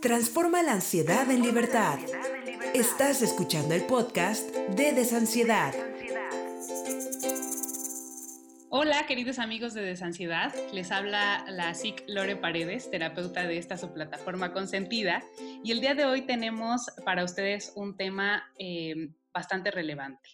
Transforma la ansiedad en libertad. Estás escuchando el podcast de Desansiedad. Hola, queridos amigos de Desansiedad. Les habla la SIC Lore Paredes, terapeuta de esta su plataforma consentida. Y el día de hoy tenemos para ustedes un tema eh, bastante relevante,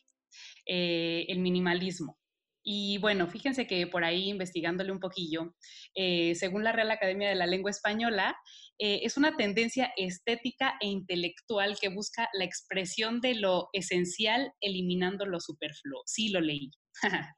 eh, el minimalismo. Y bueno, fíjense que por ahí investigándole un poquillo, eh, según la Real Academia de la Lengua Española, eh, es una tendencia estética e intelectual que busca la expresión de lo esencial eliminando lo superfluo. Sí, lo leí.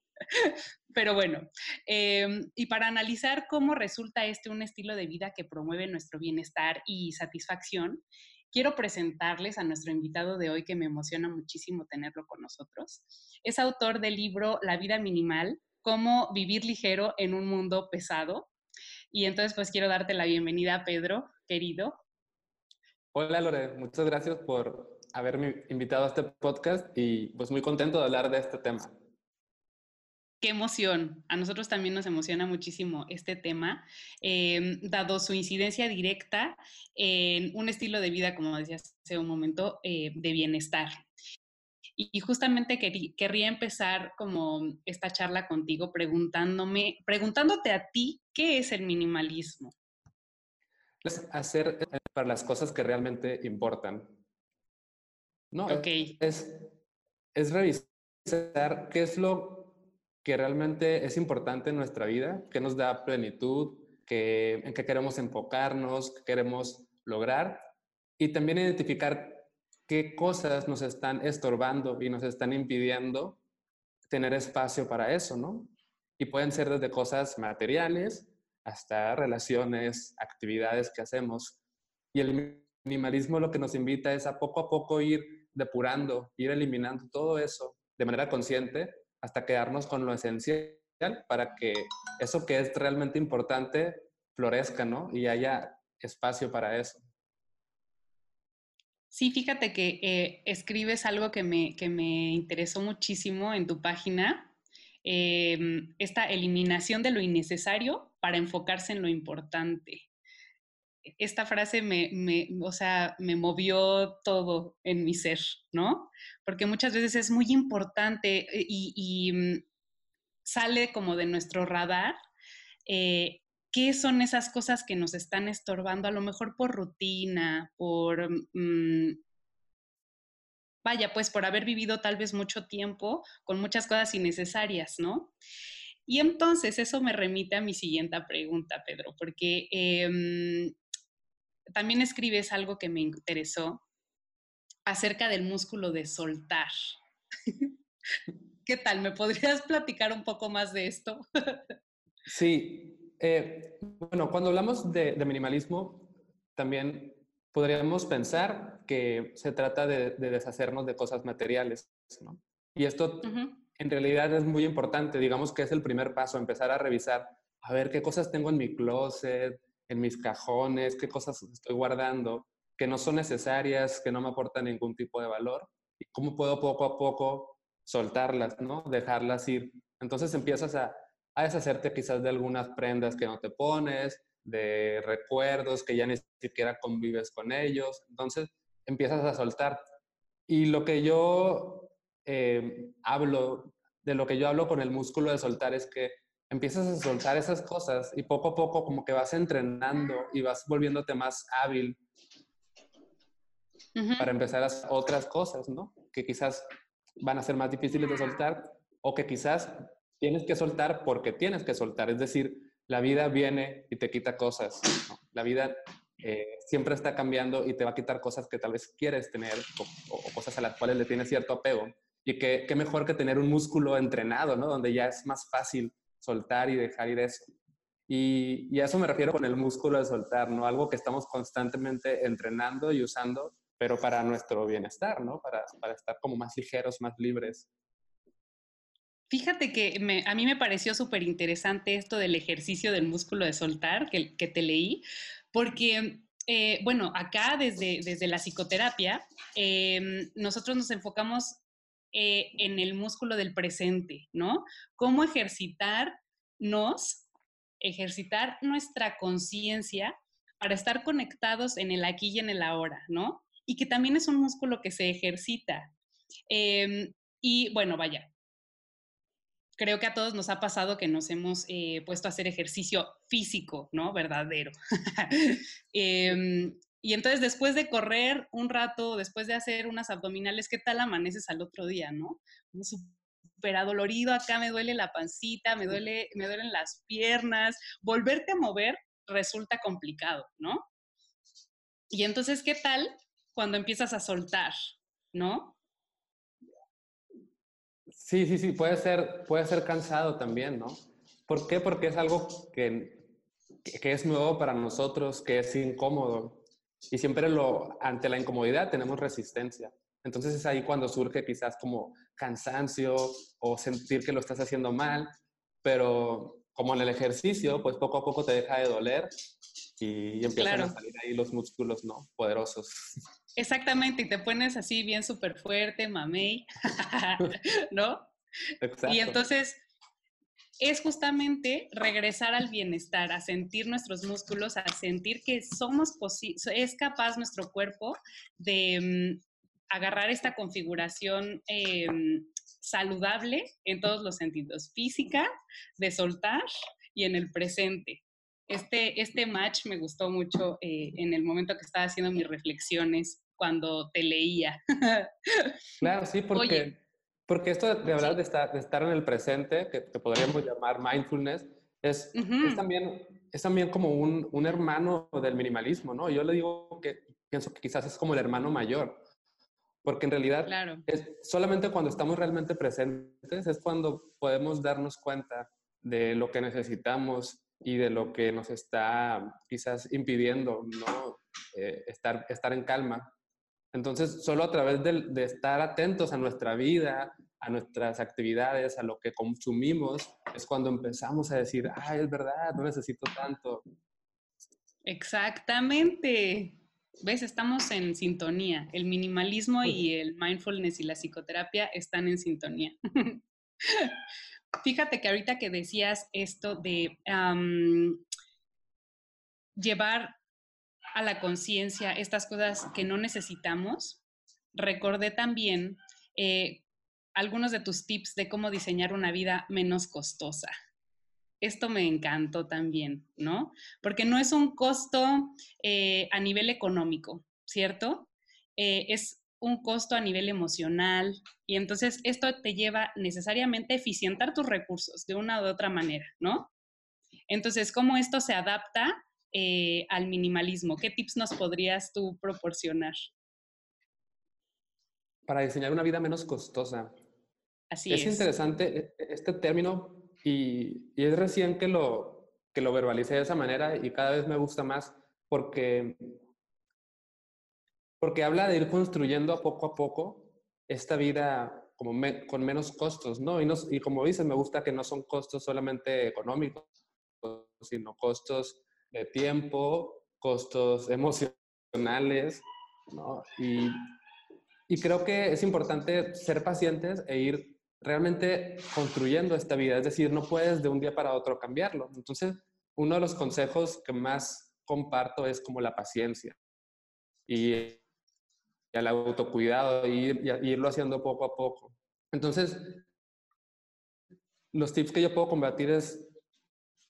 Pero bueno, em, y para analizar cómo resulta este un estilo de vida que promueve nuestro bienestar y satisfacción, quiero presentarles a nuestro invitado de hoy que me emociona muchísimo tenerlo con nosotros. Es autor del libro La vida minimal, cómo vivir ligero en un mundo pesado. Y entonces pues quiero darte la bienvenida, Pedro, querido. Hola Lore, muchas gracias por haberme invitado a este podcast y pues muy contento de hablar de este tema qué emoción. A nosotros también nos emociona muchísimo este tema, em, dado su incidencia directa en un estilo de vida, como decías hace un momento, eh, de bienestar. Y, justamente querría empezar como esta charla contigo preguntándome, preguntándote a ti, ¿qué es el minimalismo? Es hacer eh, para las cosas que realmente importan. No, okay. es, es revisar qué es lo que realmente es importante en nuestra vida, que nos da plenitud, que, en qué queremos enfocarnos, qué queremos lograr y también identificar qué cosas nos están estorbando y nos están impidiendo tener espacio para eso, ¿no? Y pueden ser desde cosas materiales hasta relaciones, actividades que hacemos. Y el minimalismo lo que nos invita es a poco a poco ir depurando, ir eliminando todo eso de manera consciente hasta quedarnos con lo esencial para que eso que es realmente importante florezca, ¿no? Y haya espacio para eso. Sí, fíjate que eh, escribes algo que me, que me interesó muchísimo en tu página, em, esta eliminación de lo innecesario para enfocarse en lo importante. Esta frase me, me, o sea, me movió todo en mi ser, ¿no? porque muchas veces es muy importante eh, y, mm, sale como de nuestro radar. Eh, ¿Qué son esas cosas que nos están estorbando? A lo mejor por rutina, por, mm, vaya, pues por haber vivido tal vez mucho tiempo con muchas cosas innecesarias, ¿no? Y entonces eso me remite a mi siguiente pregunta, Pedro, porque em, también escribes algo que me interesó, acerca del músculo de soltar. ¿Qué tal? ¿Me podrías platicar un poco más de esto? sí. Eh, bueno, cuando hablamos de, minimalismo, también podríamos pensar que se trata de, deshacernos de cosas materiales, ¿no? Y esto en realidad es muy importante, digamos que es el primer paso, empezar a revisar, a ver qué cosas tengo en mi closet, en mis cajones, qué cosas estoy guardando, que no son necesarias, que no me aportan ningún tipo de valor, y cómo puedo poco a poco soltarlas, ¿no? Dejarlas ir. Entonces empiezas a, a deshacerte quizás de algunas prendas que no te pones, de recuerdos que ya ni siquiera convives con ellos. Entonces empiezas a soltar. Y lo que yo eh, hablo, de lo que yo hablo con el músculo de soltar es que empiezas a soltar esas cosas y poco a poco como que vas entrenando y vas volviéndote más hábil para empezar a hacer otras cosas, ¿no? Que quizás van a ser más difíciles de soltar o que quizás tienes que soltar porque tienes que soltar. Es decir, la vida viene y te quita cosas. La vida eh, siempre está cambiando y te va a quitar cosas que tal vez quieres tener o, cosas a las cuales le tienes cierto apego. Y qué mejor que tener un músculo entrenado, ¿no? Donde ya es más fácil soltar y dejar ir eso. Y, y, a eso me refiero con el músculo de soltar, ¿no? Algo que estamos constantemente entrenando y usando pero para nuestro bienestar, ¿no? Para, para estar como más ligeros, más libres. Fíjate que a mí me pareció súper interesante esto del ejercicio del músculo de soltar que, te leí, porque, eh, bueno, acá desde, desde la psicoterapia, em, nosotros nos enfocamos eh, en el músculo del presente, ¿no? Cómo ejercitarnos, ejercitar nuestra conciencia para estar conectados en el aquí y en el ahora, ¿no? Y que también es un músculo que se ejercita. Em, y bueno, vaya, creo que a todos nos ha pasado que nos hemos eh, puesto a hacer ejercicio físico, ¿no? Verdadero. Em, y entonces después de correr un rato, después de hacer unas abdominales, ¿qué tal amaneces al otro día, no? Súper adolorido, acá me duele la pancita, me, duele, me duelen las piernas. Volverte a mover resulta complicado, ¿no? Y entonces, ¿qué tal cuando empiezas a soltar, ¿no? Sí, sí, sí, puede ser, puede ser cansado también, ¿no? ¿Por qué? Porque es algo que, que es nuevo para nosotros, que es incómodo. Y siempre lo, ante la incomodidad tenemos resistencia. Entonces es ahí cuando surge quizás como cansancio o sentir que lo estás haciendo mal, pero como en el ejercicio, pues poco a poco te deja de doler y, empiezan a salir ahí los músculos, ¿no? Poderosos. Exactamente, y te pones así bien súper fuerte, mamey, ¿no? Exacto. Y entonces es justamente regresar al bienestar, a sentir nuestros músculos, a sentir que somos es capaz nuestro cuerpo de mm, agarrar esta configuración em, saludable en todos los sentidos, física, de soltar y en el presente. Este, este match me gustó mucho eh, en el momento que estaba haciendo mis reflexiones cuando te leía. Claro, sí, porque, porque esto de, hablar de, estar, de, estar, en el presente, que, podríamos llamar mindfulness, es, es, también, es también como un, un, hermano del minimalismo, ¿no? Yo le digo que pienso que quizás es como el hermano mayor, porque en realidad es solamente cuando estamos realmente presentes es cuando podemos darnos cuenta de lo que necesitamos y de lo que nos está quizás impidiendo ¿no? Eh, estar, estar en calma. Entonces, solo a través de, estar atentos a nuestra vida, a nuestras actividades, a lo que consumimos, es cuando empezamos a decir, ay, es verdad, no necesito tanto. Exactamente. ¿Ves? Estamos en sintonía. El minimalismo y el mindfulness y la psicoterapia están en sintonía. Fíjate que ahorita que decías esto de llevar a la conciencia estas cosas que no necesitamos, recordé también eh, algunos de tus tips de cómo diseñar una vida menos costosa. Esto me encantó también, ¿no? Porque no es un costo eh, a nivel económico, ¿cierto? Eh, es un costo a nivel emocional y entonces esto te lleva necesariamente a eficientar tus recursos de una u otra manera, ¿no? Entonces, ¿cómo esto se adapta eh, al minimalismo? ¿Qué tips nos podrías tú proporcionar? Para diseñar una vida menos costosa. Así es. Es interesante e, e, este término y, y, es recién que lo, que lo verbalicé de esa manera y cada vez me gusta más porque, porque habla de ir construyendo a poco a poco esta vida como con menos costos, ¿no? Y, no, y como dices, me gusta que no son costos solamente económicos, sino costos de tiempo, costos emocionales, ¿no? Y, y creo que es importante ser pacientes e ir realmente construyendo esta vida, es decir, no puedes de un día para otro cambiarlo. Entonces, uno de los consejos que más comparto es como la paciencia y el autocuidado y, y irlo haciendo poco a poco. Entonces, los tips que yo puedo combatir es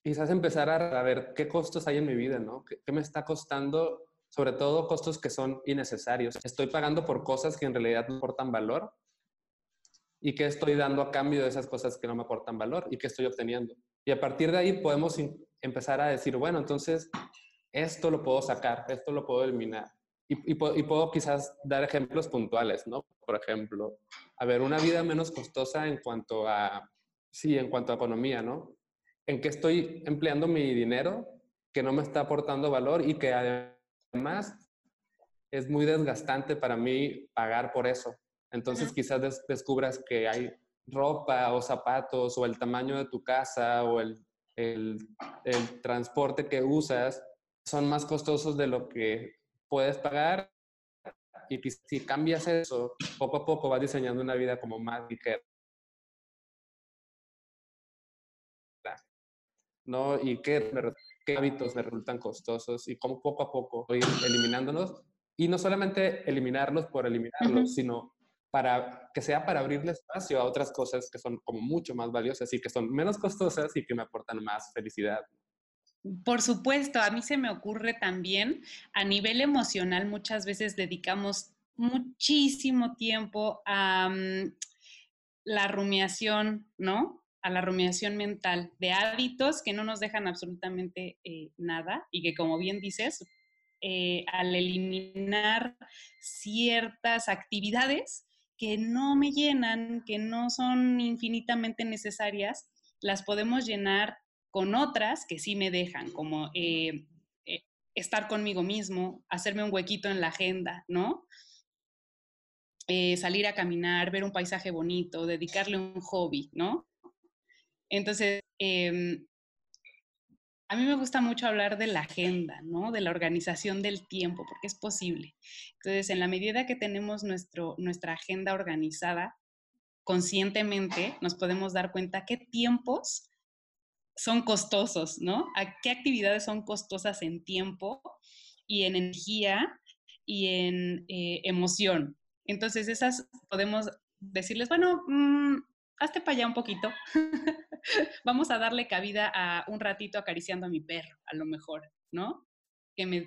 quizás empezar a, ver qué costos hay en mi vida, ¿no? ¿Qué, me está costando? Sobre todo costos que son innecesarios. Estoy pagando por cosas que en realidad no aportan valor y qué estoy dando a cambio de esas cosas que no me aportan valor y qué estoy obteniendo. Y a partir de ahí podemos empezar a decir, bueno, entonces esto lo puedo sacar, esto lo puedo eliminar. Y, y, puedo quizás dar ejemplos puntuales, ¿no? Por ejemplo, a ver, una vida menos costosa en cuanto a, sí, en cuanto a economía, ¿no? En qué estoy empleando mi dinero que no me está aportando valor y que además es muy desgastante para mí pagar por eso. Entonces quizás descubras que hay ropa o zapatos o el tamaño de tu casa o el, el, el transporte que usas son más costosos de lo que puedes pagar y si cambias eso, poco a poco vas diseñando una vida como más ligera. ¿No? Y que qué hábitos me resultan costosos y cómo poco a poco ir eliminándolos. Y no solamente eliminarlos por eliminarlos, sino para que sea para abrirle espacio a otras cosas que son como mucho más valiosas y que son menos costosas y que me aportan más felicidad. Por supuesto, a mí se me ocurre también a nivel emocional muchas veces dedicamos muchísimo tiempo a mm, la rumiación, ¿no? A la rumiación mental de hábitos que no nos dejan absolutamente eh, nada y que como bien dices, eh, al eliminar ciertas actividades que no me llenan, que no son infinitamente necesarias, las podemos llenar con otras que sí me dejan, como eh, estar conmigo mismo, hacerme un huequito en la agenda, ¿no? Salir a caminar, ver un paisaje bonito, dedicarle un hobby, ¿no? Entonces, em, a mí me gusta mucho hablar de la agenda, ¿no? De la organización del tiempo, porque es posible. Entonces, en la medida que tenemos nuestro, nuestra agenda organizada, conscientemente nos podemos dar cuenta qué tiempos son costosos, ¿no? ¿A qué actividades son costosas en tiempo y en energía y en eh, emoción? Entonces, esas podemos decirles, bueno, mm, hazte para allá un poquito. Vamos a darle cabida a un ratito acariciando a mi perro, a lo mejor, ¿no? Que me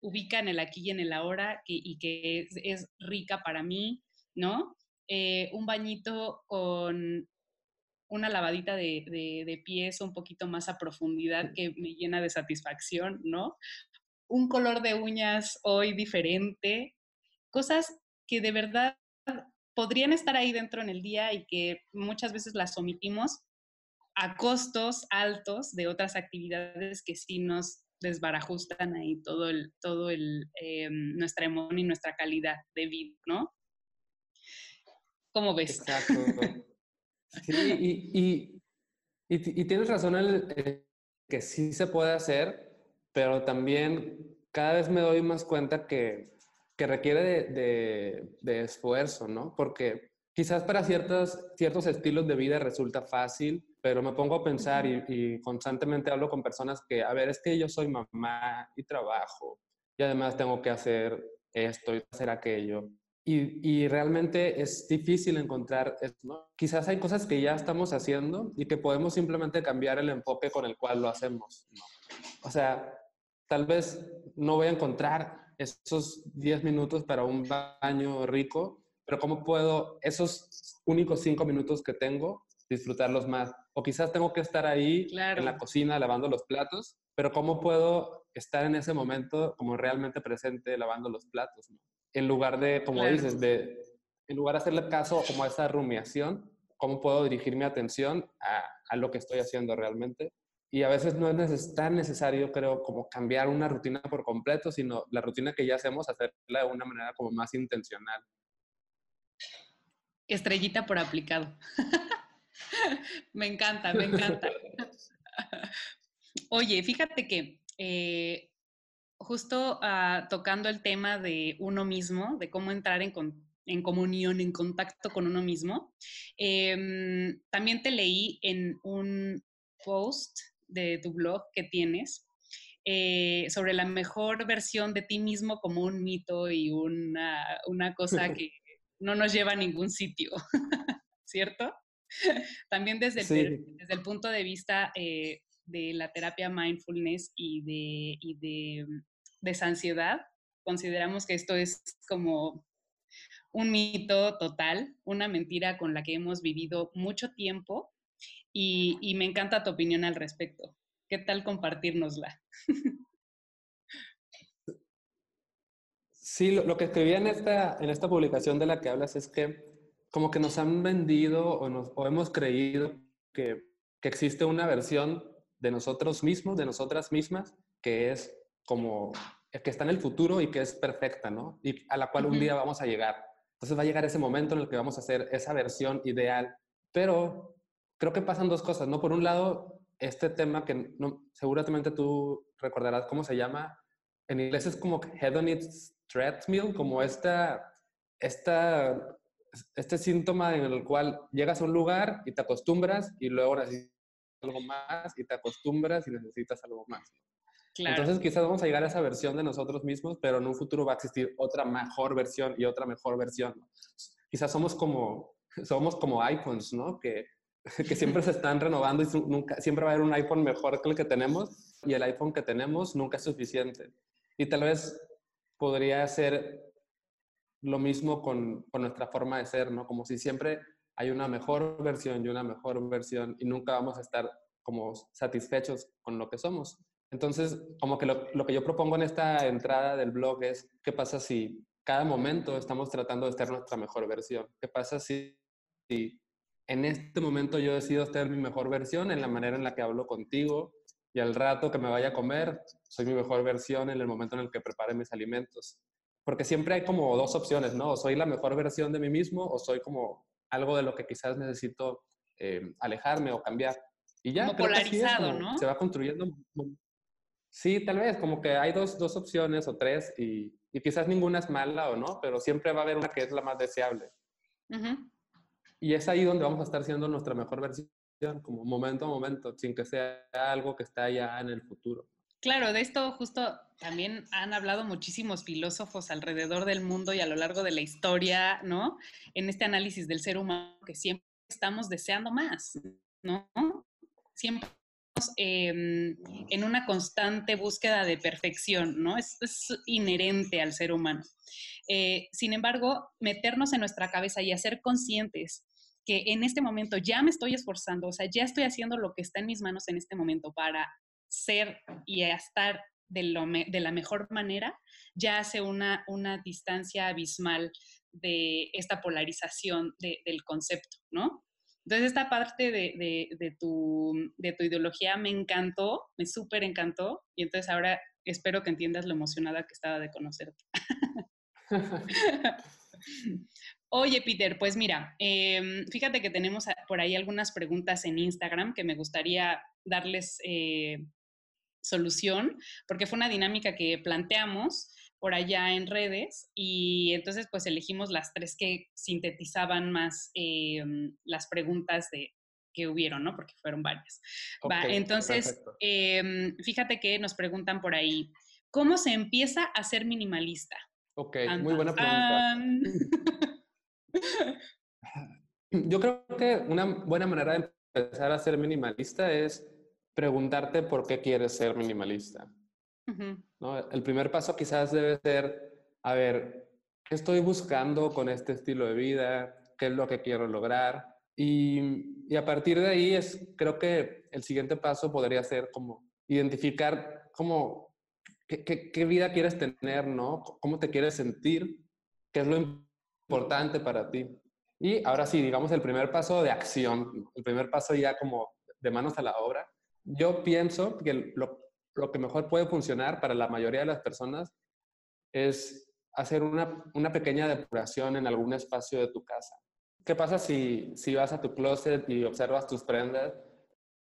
ubica en el aquí y en el ahora y que es, rica para mí, ¿no? Eh, un bañito con una lavadita de, pies un poquito más a profundidad que me llena de satisfacción, ¿no? Un color de uñas hoy diferente, cosas que de verdad podrían estar ahí dentro en el día y que muchas veces las omitimos a costos altos de otras actividades que sí nos desbarajustan ahí todo el, todo el, eh, nuestra emoción y nuestra calidad de vida, ¿no? ¿Cómo ves? Exacto. Sí, y, y, tienes razón en que sí se puede hacer, pero también cada vez me doy más cuenta que, que requiere de, de, esfuerzo, ¿no? Porque quizás para ciertos, ciertos estilos de vida resulta fácil, pero me pongo a pensar y, y, constantemente hablo con personas que, a ver, es que yo soy mamá y trabajo y además tengo que hacer esto y hacer aquello. Y, realmente es difícil encontrar eso, Quizás hay cosas que ya estamos haciendo y que podemos simplemente cambiar el enfoque con el cual lo hacemos. O sea, tal vez no voy a encontrar esos 10 minutos para un baño rico, pero ¿cómo puedo esos únicos 5 minutos que tengo disfrutarlos más? O quizás tengo que estar ahí en la cocina lavando los platos, pero ¿cómo puedo estar en ese momento como realmente presente lavando los platos? en lugar de, como dices, de, en lugar de hacerle caso como a esa rumiación, cómo puedo dirigir mi atención a, a lo que estoy haciendo realmente. Y a veces no es tan necesario, creo, como cambiar una rutina por completo, sino la rutina que ya hacemos, hacerla de una manera como más intencional. Estrellita por aplicado. me encanta, me encanta. Oye, fíjate que eh, justo ah, tocando el tema de uno mismo, de cómo entrar en, comunión, en contacto con uno mismo, em, también te leí en un post de tu blog que tienes eh, sobre la mejor versión de ti mismo como un mito y una, cosa que no nos lleva a ningún sitio, ¿cierto? También desde el, desde el punto de vista eh, de la terapia mindfulness y de, y de ansiedad, consideramos que esto es como un mito total, una mentira con la que hemos vivido mucho tiempo y, me encanta tu opinión al respecto. ¿Qué tal compartirnosla? Sí, lo, que escribí en esta, en esta publicación de la que hablas es que como que nos han vendido o, nos, o hemos creído que, que existe una versión de nosotros mismos, de nosotras mismas, que es como que está en el futuro y que es perfecta, ¿no? Y a la cual un día vamos a llegar. Entonces va a llegar ese momento en el que vamos a hacer esa versión ideal. Pero creo que pasan dos cosas, ¿no? Por un lado, este tema que no, seguramente tú recordarás cómo se llama. En inglés es como hedonic treadmill, como esta, esta, este síntoma en el cual llegas a un lugar y te acostumbras y luego algo más y te acostumbras y necesitas algo más. Entonces quizás vamos a llegar a esa versión de nosotros mismos, pero en un futuro va a existir otra mejor versión y otra mejor versión. Quizás somos como, somos como iPhones, ¿no? Que, que siempre se están renovando y nunca, siempre va a haber un iPhone mejor que el que tenemos y el iPhone que tenemos nunca es suficiente. Y tal vez podría ser lo mismo con, con nuestra forma de ser, ¿no? Como si siempre hay una mejor versión y una mejor versión y nunca vamos a estar como satisfechos con lo que somos. Entonces, como que lo, que yo propongo en esta entrada del blog es, ¿qué pasa si cada momento estamos tratando de ser nuestra mejor versión? ¿Qué pasa si, si en este momento yo decido ser mi mejor versión en la manera en la que hablo contigo y al rato que me vaya a comer, soy mi mejor versión en el momento en el que prepare mis alimentos? Porque siempre hay como dos opciones, ¿no? O soy la mejor versión de mí mismo o soy como algo de lo que quizás necesito eh, alejarme o cambiar. Y ya. Como polarizado, ¿no? Se va construyendo Sí, tal vez, como que hay dos, dos opciones o tres y, y, quizás ninguna es mala o no, pero siempre va a haber una que es la más deseable. Y es ahí donde vamos a estar siendo nuestra mejor versión, como momento a momento, sin que sea algo que está ya en el futuro. Claro, de esto justo también han hablado muchísimos filósofos alrededor del mundo y a lo largo de la historia, ¿no? En este análisis del ser humano que siempre estamos deseando más, ¿no? Siempre Em, en una constante búsqueda de perfección, ¿no? Es, inherente al ser humano. Eh, sin embargo, meternos en nuestra cabeza y hacer conscientes que en este momento ya me estoy esforzando, o sea, ya estoy haciendo lo que está en mis manos en este momento para ser y estar de, la mejor manera, ya hace una, una distancia abismal de esta polarización del concepto, ¿no? Entonces, esta parte de, tu, ideología me encantó, me súper encantó, y entonces ahora espero que entiendas lo emocionada que estaba de conocerte. Oye, Peter, pues mira, em, fíjate que tenemos por ahí algunas preguntas en Instagram que me gustaría darles eh, solución, porque fue una dinámica que planteamos por allá en redes y entonces pues elegimos las tres que sintetizaban más em, las preguntas de, que hubieron, ¿no? Porque fueron varias. entonces, em, fíjate que nos preguntan por ahí, ¿cómo se empieza a ser minimalista? Ok, muy buena pregunta. Yo creo que una buena manera de empezar a ser minimalista es preguntarte por qué quieres ser minimalista. ¿no? El primer paso quizás debe ser, a ver, ¿qué estoy buscando con este estilo de vida? ¿Qué es lo que quiero lograr? Y, y a partir de ahí es, creo que el siguiente paso podría ser como identificar cómo, qué, qué, qué vida quieres tener, ¿no? ¿Cómo te quieres sentir? ¿Qué es lo importante para ti? Y ahora sí, digamos el primer paso de acción, el primer paso ya como de manos a la obra. Yo pienso que lo, lo que mejor puede funcionar para la mayoría de las personas es hacer una, una, pequeña depuración en algún espacio de tu casa. ¿Qué pasa si, si vas a tu closet y observas tus prendas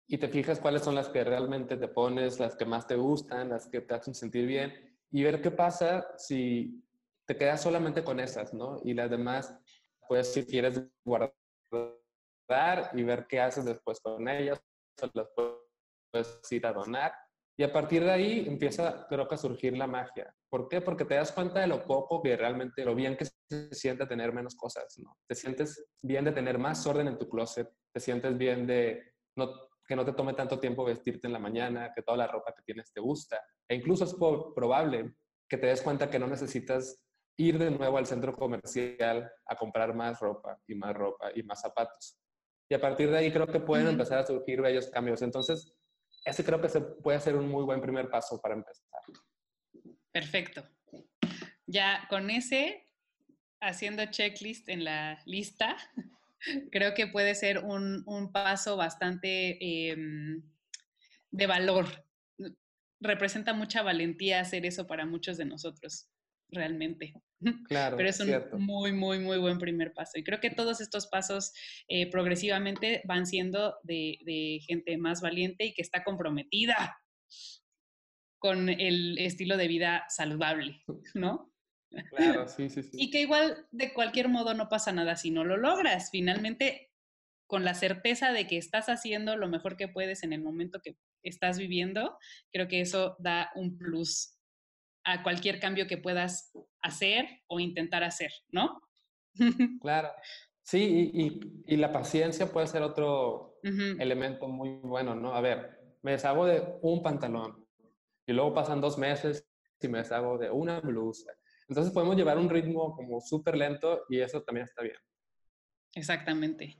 y te fijas cuáles son las que realmente te pones, las que más te gustan, las que te hacen sentir bien y ver qué pasa si te quedas solamente con esas, ¿no? Y las demás, pues si quieres guardar y ver qué haces después con ellas, las puedes ir a donar y a partir de ahí empieza, creo que, a surgir la magia. ¿Por qué? Porque te das cuenta de lo poco que realmente, lo bien que se siente tener menos cosas, ¿no? Te sientes bien de tener más orden en tu closet, te sientes bien de no, que no te tome tanto tiempo vestirte en la mañana, que toda la ropa que tienes te gusta. E incluso es probable que te des cuenta que no necesitas ir de nuevo al centro comercial a comprar más ropa y más ropa y más zapatos. Y a partir de ahí creo que pueden empezar a surgir bellos cambios. Entonces, ese creo que se puede ser un muy buen primer paso para empezar. Perfecto. Ya con ese, haciendo checklist en la lista, creo que puede ser un, paso bastante em, de valor. Representa mucha valentía hacer eso para muchos de nosotros realmente. Claro. Pero es un muy, muy, muy buen primer paso. Y creo que todos estos pasos eh, progresivamente van siendo de, gente más valiente y que está comprometida con el estilo de vida saludable, ¿no? Claro, sí, sí, sí. Y que igual de cualquier modo no pasa nada si no lo logras. Finalmente, con la certeza de que estás haciendo lo mejor que puedes en el momento que estás viviendo, creo que eso da un plus a cualquier cambio que puedas hacer o intentar hacer, ¿no? Claro. Sí, y, la paciencia puede ser otro elemento muy bueno, ¿no? A ver, me deshago de un pantalón y luego pasan dos meses y me deshago de una blusa. Entonces podemos llevar un ritmo como súper lento y eso también está bien. Exactamente.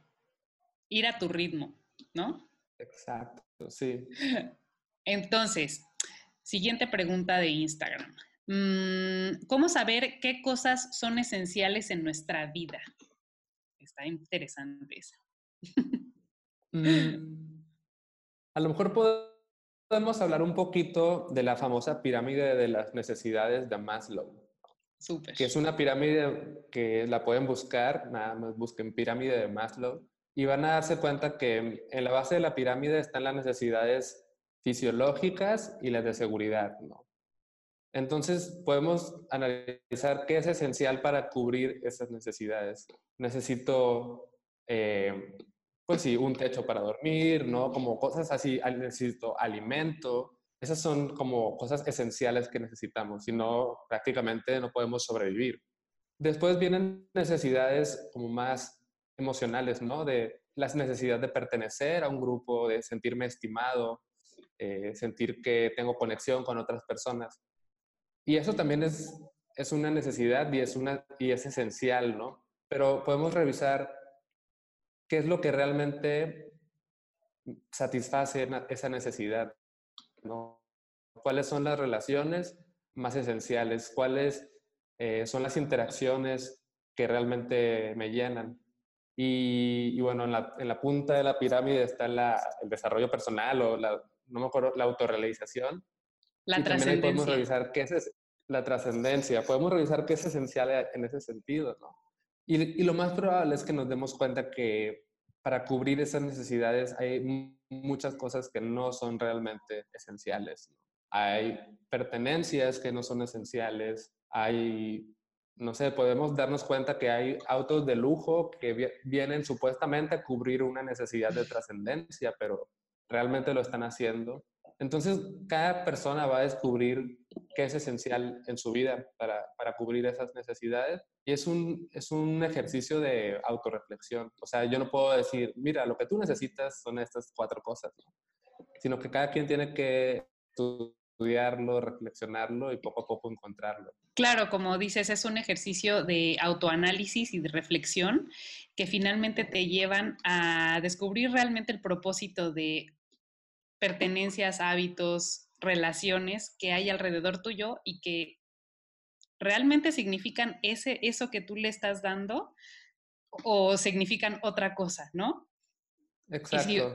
Ir a tu ritmo, ¿no? Exacto, sí. Entonces, siguiente pregunta de Instagram. Mm, ¿Cómo saber qué cosas son esenciales en nuestra vida? Está interesante esa. Mm, a lo mejor podemos hablar un poquito de la famosa pirámide de las necesidades de Maslow. Súper. Que es una pirámide que la pueden buscar, nada más busquen pirámide de Maslow y van a darse cuenta que en la base de la pirámide están las necesidades fisiológicas y las de seguridad, ¿no? Entonces podemos analizar qué es esencial para cubrir esas necesidades. Necesito, eh, pues sí, un techo para dormir, ¿no? Como cosas así, necesito alimento. Esas son como cosas esenciales que necesitamos, si no, prácticamente no podemos sobrevivir. Después vienen necesidades como más emocionales, ¿no? De las necesidades de pertenecer a un grupo, de sentirme estimado, eh, sentir que tengo conexión con otras personas. Y eso también es, es una necesidad y es, una, y es esencial, ¿no? Pero podemos revisar qué es lo que realmente satisface esa necesidad, ¿no? ¿Cuáles son las relaciones más esenciales? ¿Cuáles eh, son las interacciones que realmente me llenan? Y, bueno, en la, en la, punta de la pirámide está la, el desarrollo personal o la, no me acuerdo, la autorrealización. La trascendencia. podemos revisar qué es la trascendencia. Podemos revisar qué es esencial en ese sentido, ¿no? Y, y, lo más probable es que nos demos cuenta que para cubrir esas necesidades hay muchas cosas que no son realmente esenciales. Hay pertenencias que no son esenciales, hay, no sé, podemos darnos cuenta que hay autos de lujo que vienen supuestamente a cubrir una necesidad de trascendencia, pero realmente lo están haciendo. Entonces, cada persona va a descubrir qué es esencial en su vida para, para cubrir esas necesidades. Y es un, es un ejercicio de autorreflexión. O sea, yo no puedo decir, mira, lo que tú necesitas son estas cuatro cosas, sino que cada quien tiene que estudiarlo, reflexionarlo y poco a poco encontrarlo. Claro, como dices, es un ejercicio de autoanálisis y de reflexión que finalmente te llevan a descubrir realmente el propósito de pertenencias, hábitos, relaciones que hay alrededor tuyo y que realmente significan ese, eso que tú le estás dando o significan otra cosa, ¿no? Exacto.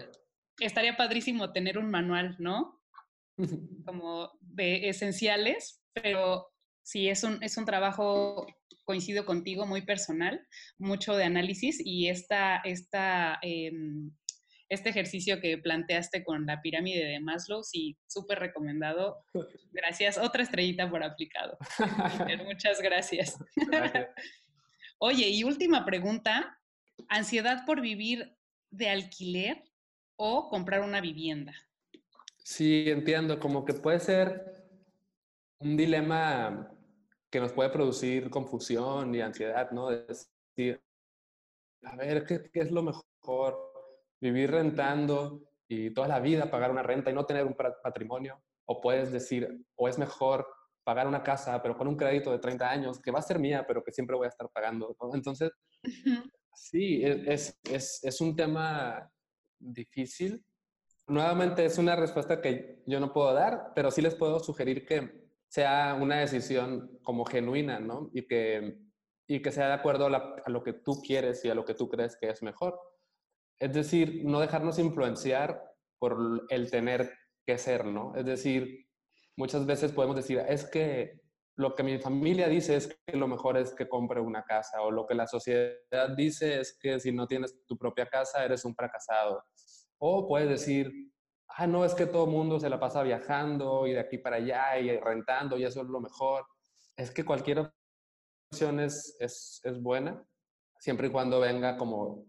estaría padrísimo tener un manual, ¿no? Como de esenciales, pero sí, es un, es un trabajo, coincido contigo, muy personal, mucho de análisis y esta, esta em, este ejercicio que planteaste con la pirámide de Maslow, sí, súper recomendado. Gracias. Otra estrellita por aplicado. Muchas gracias. Oye, y última pregunta. ¿Ansiedad por vivir de alquiler o comprar una vivienda? Sí, entiendo. Como que puede ser un dilema que nos puede producir confusión y ansiedad, ¿no? decir, a ver, ¿qué, qué es lo mejor? Vivir rentando y toda la vida pagar una renta y no tener un patrimonio. O puedes decir, o es mejor pagar una casa, pero con un crédito de 30 años, que va a ser mía, pero que siempre voy a estar pagando. Entonces, sí, es, es, es, un tema difícil. Nuevamente, es una respuesta que yo no puedo dar, pero sí les puedo sugerir que sea una decisión como genuina, ¿no? Y que, y que sea de acuerdo a, a lo que tú quieres y a lo que tú crees que es mejor. Es decir, no dejarnos influenciar por el tener que ser, ¿no? Es decir, muchas veces podemos decir, es que lo que mi familia dice es que lo mejor es que compre una casa o lo que la sociedad dice es que si no tienes tu propia casa eres un fracasado. O puedes decir, ah, no, es que todo el mundo se la pasa viajando y de aquí para allá y rentando y eso es lo mejor. Es que cualquier opción es, es, es buena, siempre y cuando venga como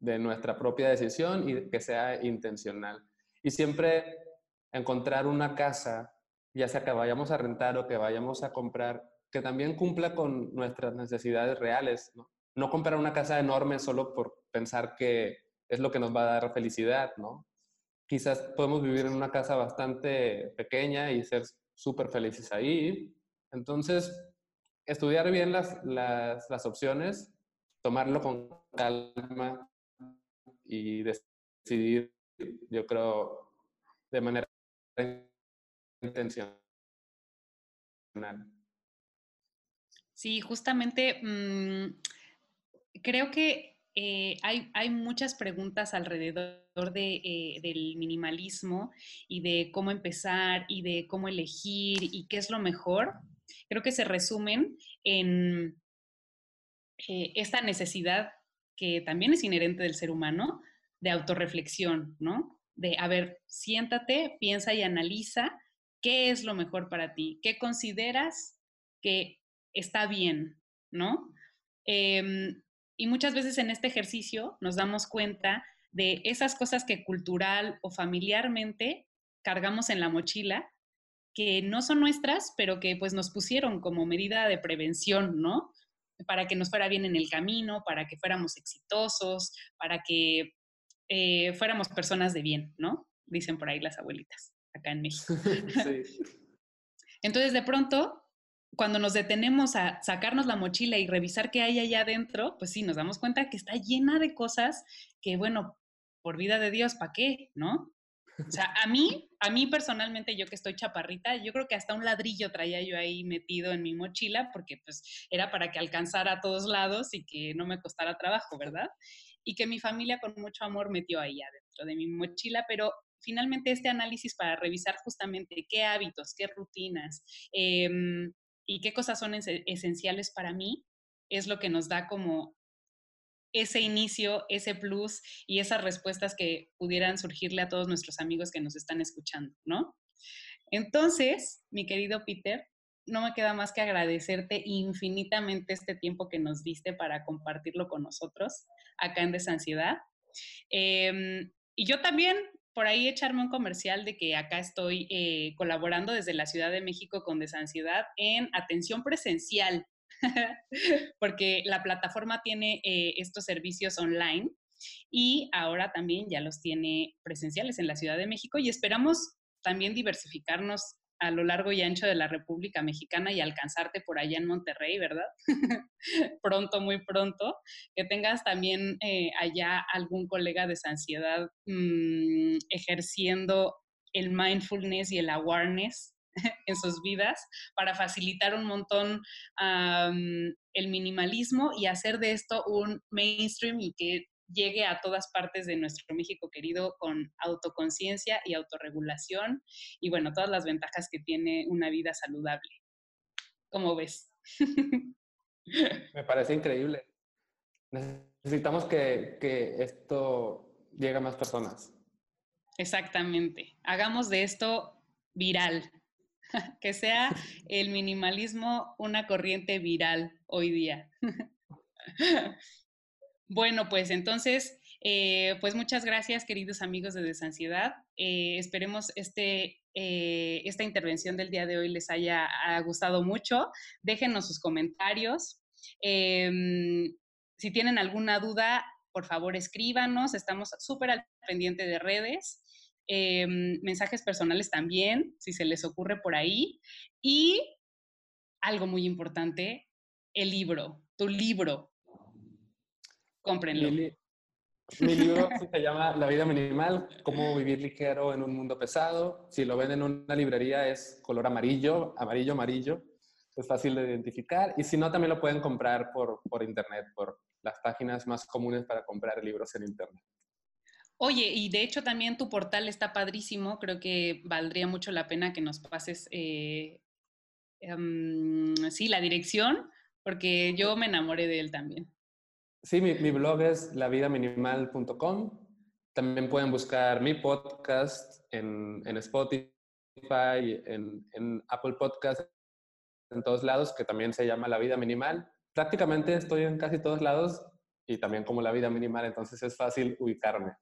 de nuestra propia decisión y que sea intencional. Y siempre encontrar una casa, ya sea que vayamos a rentar o que vayamos a comprar, que también cumpla con nuestras necesidades reales. No, no comprar una casa enorme solo por pensar que es lo que nos va a dar felicidad, ¿no? Quizás podemos vivir en una casa bastante pequeña y ser súper felices ahí. Entonces, estudiar bien las, las, las opciones, tomarlo con calma y decidir, yo creo, de manera intencional. Sí, justamente mm, creo que eh, hay, hay, muchas preguntas alrededor de, eh, del minimalismo y de cómo empezar y de cómo elegir y qué es lo mejor. Creo que se resumen en eh, esta necesidad que también es inherente del ser humano de autorreflexión, ¿no? De, a ver, siéntate, piensa y analiza qué es lo mejor para ti, qué consideras que está bien, ¿no? Em, y muchas veces en este ejercicio nos damos cuenta de esas cosas que cultural o familiarmente cargamos en la mochila, que no son nuestras, pero que pues nos pusieron como medida de prevención, ¿no? Para que nos fuera bien en el camino, para que fuéramos exitosos, para que eh, fuéramos personas de bien, ¿no? Dicen por ahí las abuelitas, acá en México. Entonces, de pronto, cuando nos detenemos a sacarnos la mochila y revisar qué hay allá adentro, pues sí, nos damos cuenta que está llena de cosas que, bueno, por vida de Dios, ¿para qué? ¿No? O sea, a mí, a mí personalmente, yo que estoy chaparrita, yo creo que hasta un ladrillo traía yo ahí metido en mi mochila porque pues era para que alcanzara a todos lados y que no me costara trabajo, ¿verdad? Y que mi familia con mucho amor metió ahí adentro de mi mochila, pero finalmente este análisis para revisar justamente qué hábitos, qué rutinas em, y qué cosas son esenciales para mí, es lo que nos da como ese inicio, ese plus y esas respuestas que pudieran surgirle a todos nuestros amigos que nos están escuchando, ¿no? Entonces, mi querido Peter, no me queda más que agradecerte infinitamente este tiempo que nos diste para compartirlo con nosotros acá en Desansiedad. Em, y yo también, por ahí echarme un comercial de que acá estoy eh, colaborando desde la Ciudad de México con Desansiedad en atención presencial porque la plataforma tiene eh, estos servicios online y ahora también ya los tiene presenciales en la Ciudad de México y esperamos también diversificarnos a lo largo y ancho de la República Mexicana y alcanzarte por allá en Monterrey, ¿verdad? pronto, muy pronto, que tengas también eh, allá algún colega de ansiedad mm, ejerciendo el mindfulness y el awareness en sus vidas para facilitar un montón el minimalismo y hacer de esto un mainstream y que llegue a todas partes de nuestro México querido con autoconciencia y autorregulación y bueno, todas las ventajas que tiene una vida saludable. ¿Cómo ves? Me parece increíble. Necesitamos que, que esto llegue a más personas. Exactamente. Hagamos de esto viral. que sea el minimalismo una corriente viral hoy día. bueno, pues entonces, eh, pues muchas gracias, queridos amigos de Desansiedad. Eh, esperemos este, eh, esta intervención del día de hoy les haya gustado mucho. Déjenos sus comentarios. Em, si tienen alguna duda, por favor escríbanos. Estamos súper al pendiente de redes. Em, mensajes personales también, si se les ocurre por ahí. Y algo muy importante, el libro, tu libro. Cómprenlo. Mi, libro se llama La vida minimal, cómo vivir ligero en un mundo pesado. Si lo ven en una librería es color amarillo, amarillo, amarillo. Es fácil de identificar. Y si no, también lo pueden comprar por, por internet, por las páginas más comunes para comprar libros en internet. Oye, y de hecho también tu portal está padrísimo, creo que valdría mucho la pena que nos pases, eh, em, sí, la dirección, porque yo me enamoré de él también. Sí, mi, blog es lavidaminimal.com. También pueden buscar mi podcast en, Spotify, en, en Apple Podcast, en todos lados, que también se llama La Vida Minimal. Prácticamente estoy en casi todos lados y también como la vida minimal, entonces es fácil ubicarme.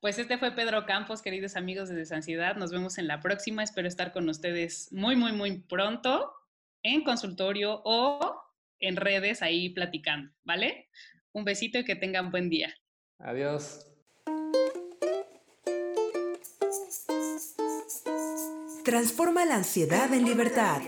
Pues este fue Pedro Campos, queridos amigos de Desansiedad. Nos vemos en la próxima. Espero estar con ustedes muy, muy, muy pronto en consultorio o en redes ahí platicando, ¿vale? Un besito y que tengan buen día. Adiós. Transforma la ansiedad en libertad.